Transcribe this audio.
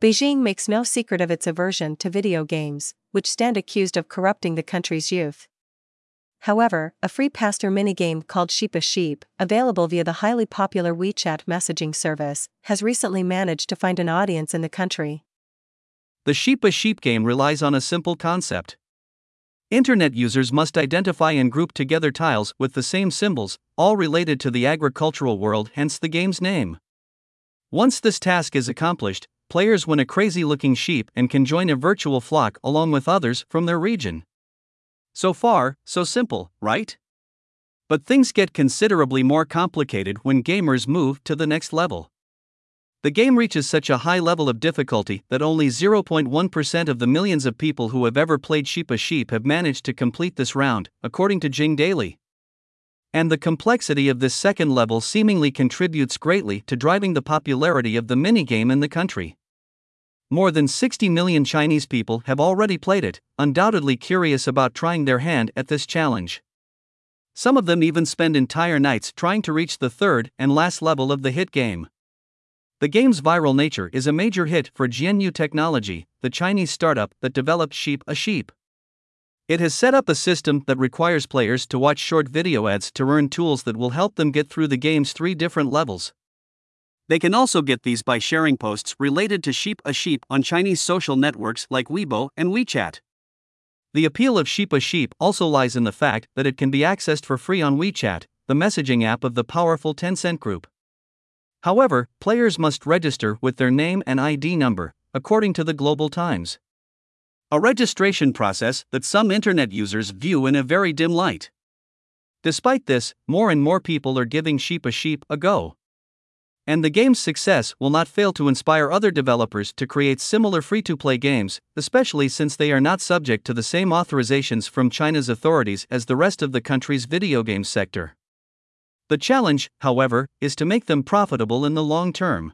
Beijing makes no secret of its aversion to video games, which stand accused of corrupting the country's youth. However, a free pass-through minigame called Sheep a Sheep, available via the highly popular WeChat messaging service, has recently managed to find an audience in the country. The Sheep a Sheep game relies on a simple concept. Internet users must identify and group together tiles with the same symbols, all related to the agricultural world, hence the game's name. Once this task is accomplished, players win a crazy looking sheep and can join a virtual flock along with others from their region. So far, so simple, right? But things get considerably more complicated when gamers move to the next level. The game reaches such a high level of difficulty that only 0.1% of the millions of people who have ever played Sheep a Sheep have managed to complete this round, according to Jing Daily. And the complexity of this second level seemingly contributes greatly to driving the popularity of the minigame in the country. More than 60 million Chinese people have already played it, undoubtedly curious about trying their hand at this challenge. Some of them even spend entire nights trying to reach the third and last level of the hit game. The game's viral nature is a major hit for Jianyou Technology, the Chinese startup that developed Sheep a Sheep. It has set up a system that requires players to watch short video ads to earn tools that will help them get through the game's three different levels. They can also get these by sharing posts related to Sheep a Sheep on Chinese social networks like Weibo and WeChat. The appeal of Sheep a Sheep also lies in the fact that it can be accessed for free on WeChat, the messaging app of the powerful Tencent Group. However, players must register with their name and ID number, according to the Global Times. A registration process that some internet users view in a very dim light. Despite this, more and more people are giving Sheep a Sheep a go. And the game's success will not fail to inspire other developers to create similar free to play games, especially since they are not subject to the same authorizations from China's authorities as the rest of the country's video game sector. The challenge, however, is to make them profitable in the long term.